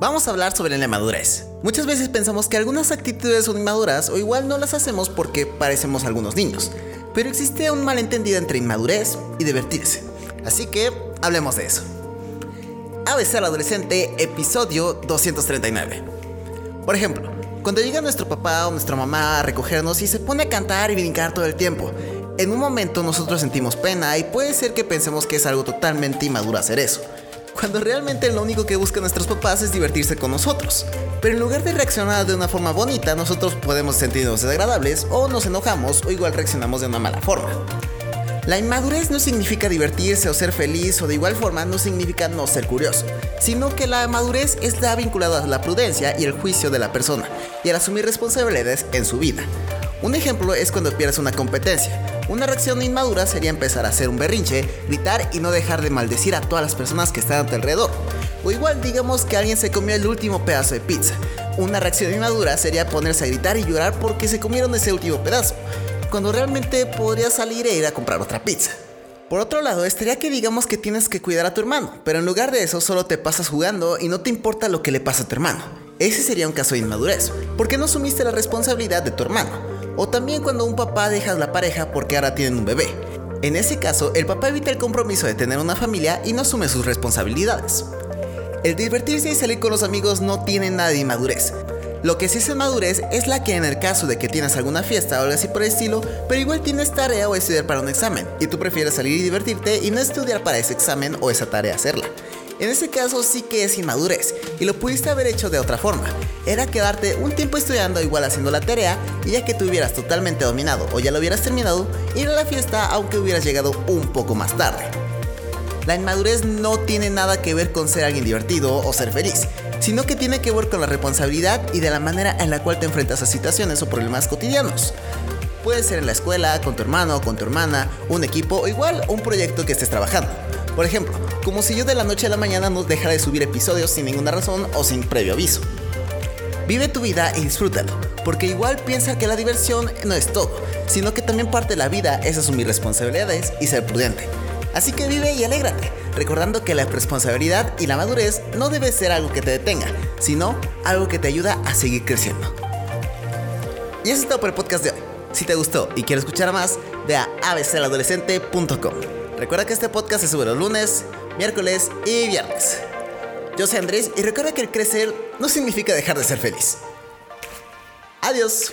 Vamos a hablar sobre la madurez. Muchas veces pensamos que algunas actitudes son inmaduras o igual no las hacemos porque parecemos algunos niños. Pero existe un malentendido entre inmadurez y divertirse. Así que hablemos de eso. ABC adolescente, episodio 239. Por ejemplo, cuando llega nuestro papá o nuestra mamá a recogernos y se pone a cantar y brincar todo el tiempo, en un momento nosotros sentimos pena y puede ser que pensemos que es algo totalmente inmaduro hacer eso cuando realmente lo único que buscan nuestros papás es divertirse con nosotros. Pero en lugar de reaccionar de una forma bonita, nosotros podemos sentirnos desagradables o nos enojamos o igual reaccionamos de una mala forma. La inmadurez no significa divertirse o ser feliz o de igual forma no significa no ser curioso, sino que la madurez está vinculada a la prudencia y el juicio de la persona y al asumir responsabilidades en su vida. Un ejemplo es cuando pierdes una competencia. Una reacción inmadura sería empezar a hacer un berrinche, gritar y no dejar de maldecir a todas las personas que están a tu alrededor. O igual digamos que alguien se comió el último pedazo de pizza. Una reacción inmadura sería ponerse a gritar y llorar porque se comieron ese último pedazo, cuando realmente podría salir e ir a comprar otra pizza. Por otro lado, estaría que digamos que tienes que cuidar a tu hermano, pero en lugar de eso solo te pasas jugando y no te importa lo que le pasa a tu hermano. Ese sería un caso de inmadurez, porque no asumiste la responsabilidad de tu hermano o también cuando un papá deja la pareja porque ahora tienen un bebé. En ese caso, el papá evita el compromiso de tener una familia y no asume sus responsabilidades. El divertirse y salir con los amigos no tiene nada de inmadurez. Lo que sí es inmadurez es la que en el caso de que tienes alguna fiesta o algo así por el estilo, pero igual tienes tarea o estudiar para un examen, y tú prefieres salir y divertirte y no estudiar para ese examen o esa tarea hacerla. En ese caso sí que es inmadurez y lo pudiste haber hecho de otra forma. Era quedarte un tiempo estudiando igual haciendo la tarea y ya que te hubieras totalmente dominado o ya lo hubieras terminado, ir a la fiesta aunque hubieras llegado un poco más tarde. La inmadurez no tiene nada que ver con ser alguien divertido o ser feliz, sino que tiene que ver con la responsabilidad y de la manera en la cual te enfrentas a situaciones o problemas cotidianos. Puede ser en la escuela, con tu hermano, con tu hermana, un equipo o igual un proyecto que estés trabajando. Por ejemplo, como si yo de la noche a la mañana no dejara de subir episodios sin ninguna razón o sin previo aviso. Vive tu vida y disfrútalo, porque igual piensa que la diversión no es todo, sino que también parte de la vida es asumir responsabilidades y ser prudente. Así que vive y alégrate, recordando que la responsabilidad y la madurez no debe ser algo que te detenga, sino algo que te ayuda a seguir creciendo. Y eso es todo por el podcast de hoy. Si te gustó y quieres escuchar más, ve a abcaladolescente.com. Recuerda que este podcast se sube los lunes, miércoles y viernes. Yo soy Andrés y recuerda que el crecer no significa dejar de ser feliz. Adiós.